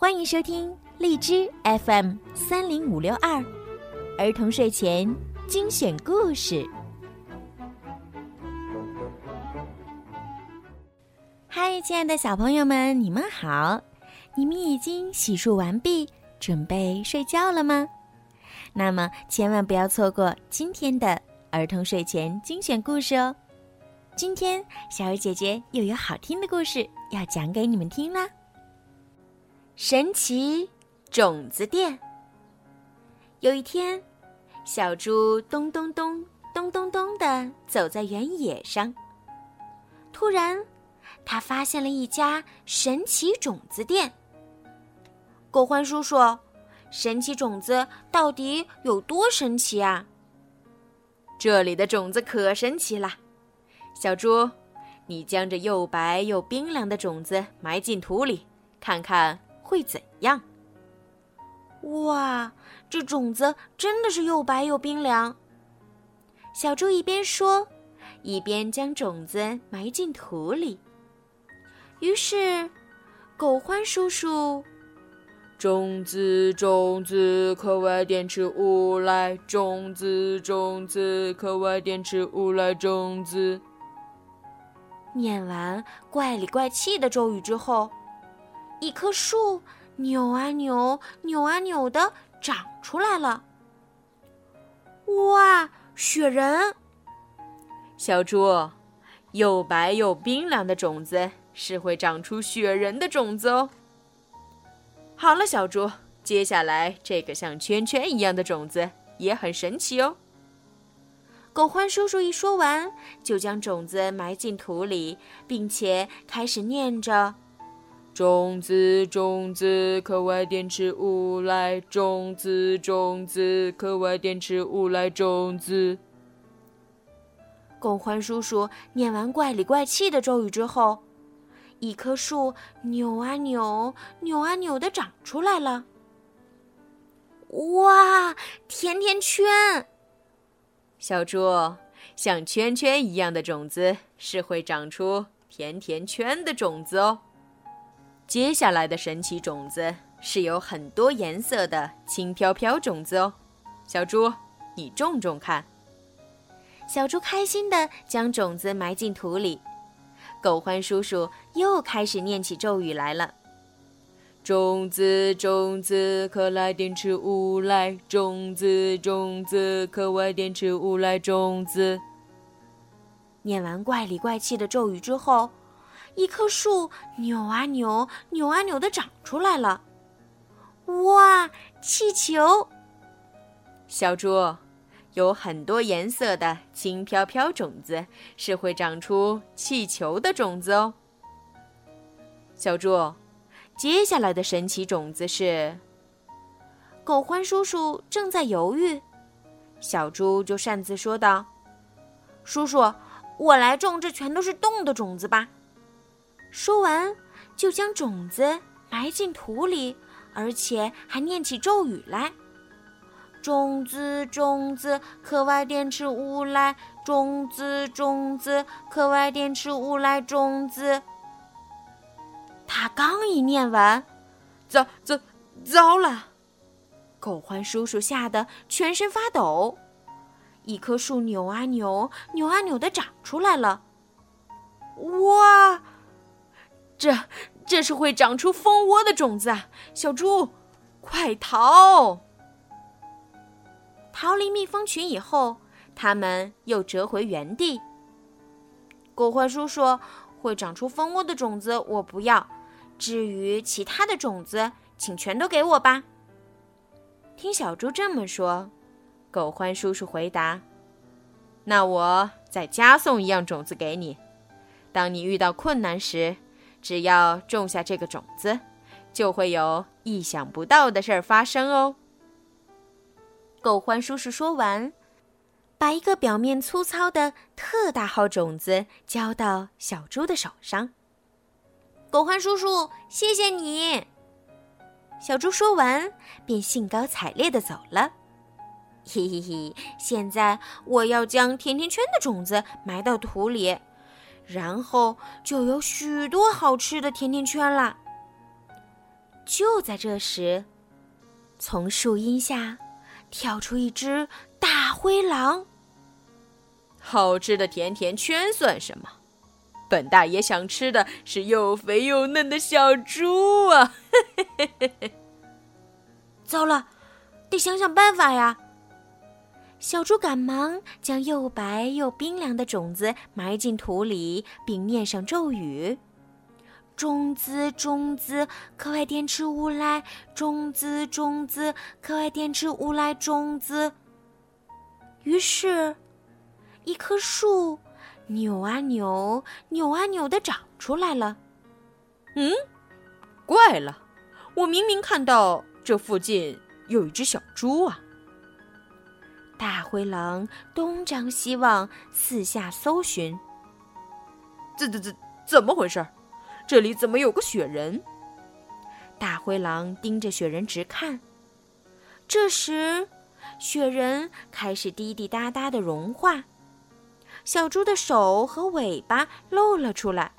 欢迎收听荔枝 FM 三零五六二儿童睡前精选故事。嗨，亲爱的小朋友们，你们好！你们已经洗漱完毕，准备睡觉了吗？那么千万不要错过今天的儿童睡前精选故事哦！今天小鱼姐姐又有好听的故事要讲给你们听啦。神奇种子店。有一天，小猪咚咚咚咚咚咚的走在原野上。突然，他发现了一家神奇种子店。狗欢叔叔，神奇种子到底有多神奇啊？这里的种子可神奇了，小猪，你将这又白又冰凉的种子埋进土里，看看。会怎样？哇，这种子真的是又白又冰凉。小猪一边说，一边将种子埋进土里。于是，狗欢叔叔，种子种子，课外电池物来；种子种子，课外电池物来；种子。念完怪里怪气的咒语之后。一棵树扭啊扭，扭啊扭的长出来了。哇，雪人！小猪，又白又冰凉的种子是会长出雪人的种子哦。好了，小猪，接下来这个像圈圈一样的种子也很神奇哦。狗欢叔叔一说完，就将种子埋进土里，并且开始念着。种子，种子，课外电池物来；种子，种子，课外电池物来；种子。狗欢叔叔念完怪里怪气的咒语之后，一棵树扭啊扭，扭啊扭的长出来了。哇，甜甜圈！小猪，像圈圈一样的种子是会长出甜甜圈的种子哦。接下来的神奇种子是有很多颜色的轻飘飘种子哦，小猪，你种种看。小猪开心的将种子埋进土里，狗欢叔叔又开始念起咒语来了：种子种子，可来电池物来；种子种子，可外电池物来；种子。念完怪里怪气的咒语之后。一棵树扭啊扭，扭啊扭的长出来了。哇，气球！小猪，有很多颜色的轻飘飘种子是会长出气球的种子哦。小猪，接下来的神奇种子是……狗欢叔叔正在犹豫，小猪就擅自说道：“叔叔，我来种这全都是动的种子吧。”说完，就将种子埋进土里，而且还念起咒语来：“种子，种子，课外电池物来；种子，种子，课外电池物来；种子。”他刚一念完，糟糟糟了！狗欢叔叔吓得全身发抖。一棵树扭啊扭，扭啊扭的长出来了。哇！这这是会长出蜂窝的种子啊！小猪，快逃！逃离蜜蜂群以后，他们又折回原地。狗獾叔叔，会长出蜂窝的种子我不要，至于其他的种子，请全都给我吧。听小猪这么说，狗欢叔叔回答：“那我再加送一样种子给你，当你遇到困难时。”只要种下这个种子，就会有意想不到的事儿发生哦。狗欢叔叔说完，把一个表面粗糙的特大号种子交到小猪的手上。狗欢叔叔，谢谢你。小猪说完，便兴高采烈的走了。嘿嘿嘿，现在我要将甜甜圈的种子埋到土里。然后就有许多好吃的甜甜圈啦！就在这时，从树荫下跳出一只大灰狼。好吃的甜甜圈算什么？本大爷想吃的是又肥又嫩的小猪啊！糟了，得想想办法呀！小猪赶忙将又白又冰凉的种子埋进土里，并念上咒语：“种子，种子，课外电池乌来；种子，种子，课外电池乌来；种子。”于是，一棵树扭啊扭，扭啊扭的长出来了。嗯，怪了，我明明看到这附近有一只小猪啊！大灰狼东张西望，四下搜寻。这、这、这怎么回事？这里怎么有个雪人？大灰狼盯着雪人直看。这时，雪人开始滴滴答答的融化，小猪的手和尾巴露了出来。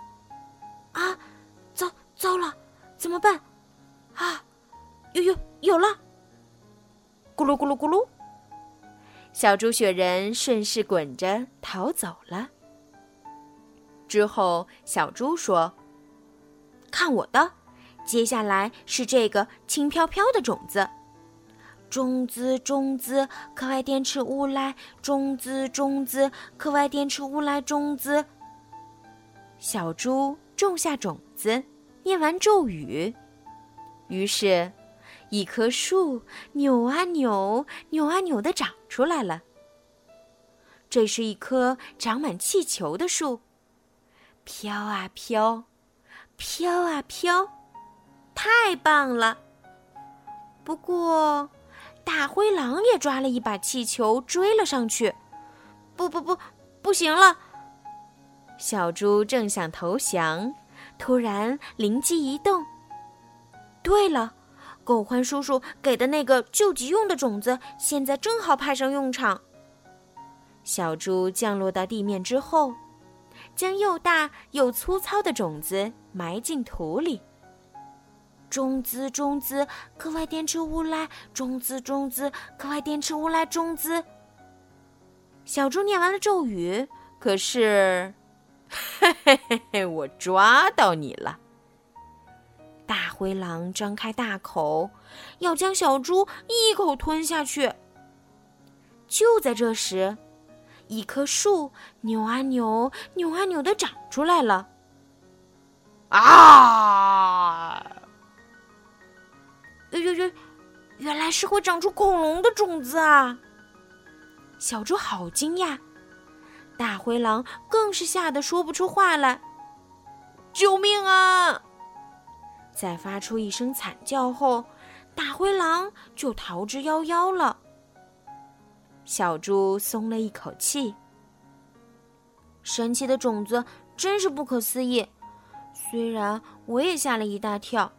啊，糟糟了，怎么办？啊，有有有了！咕噜咕噜咕噜。小猪雪人顺势滚着逃走了。之后，小猪说：“看我的，接下来是这个轻飘飘的种子。种子，种子，课外电池乌来；种子，种子，课外电池乌来；种子。”小猪种下种子，念完咒语，于是。一棵树扭啊扭，扭啊扭的长出来了。这是一棵长满气球的树，飘啊飘，飘啊飘，太棒了！不过，大灰狼也抓了一把气球追了上去。不不不，不行了！小猪正想投降，突然灵机一动。对了。狗獾叔叔给的那个救急用的种子，现在正好派上用场。小猪降落到地面之后，将又大又粗糙的种子埋进土里。种子，种子，课外电池乌拉；种子，种子，课外电池乌拉；种子。小猪念完了咒语，可是，嘿嘿嘿嘿，我抓到你了。灰狼张开大口，要将小猪一口吞下去。就在这时，一棵树扭啊扭，扭啊扭的长出来了。啊！呦呦呦！原来是会长出恐龙的种子啊！小猪好惊讶，大灰狼更是吓得说不出话来。救命啊！在发出一声惨叫后，大灰狼就逃之夭夭了。小猪松了一口气。神奇的种子真是不可思议，虽然我也吓了一大跳，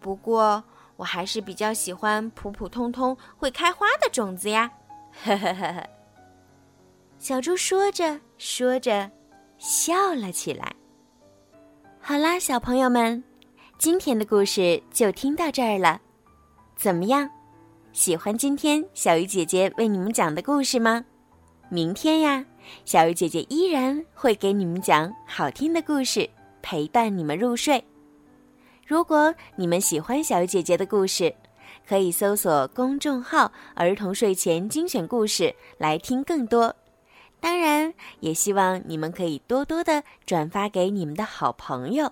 不过我还是比较喜欢普普通通会开花的种子呀！呵呵呵呵。小猪说着说着，笑了起来。好啦，小朋友们。今天的故事就听到这儿了，怎么样？喜欢今天小鱼姐姐为你们讲的故事吗？明天呀，小鱼姐姐依然会给你们讲好听的故事，陪伴你们入睡。如果你们喜欢小鱼姐姐的故事，可以搜索公众号“儿童睡前精选故事”来听更多。当然，也希望你们可以多多的转发给你们的好朋友。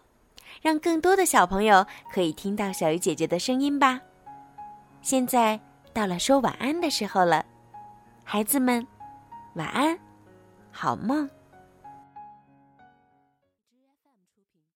让更多的小朋友可以听到小鱼姐姐的声音吧。现在到了说晚安的时候了，孩子们，晚安，好梦。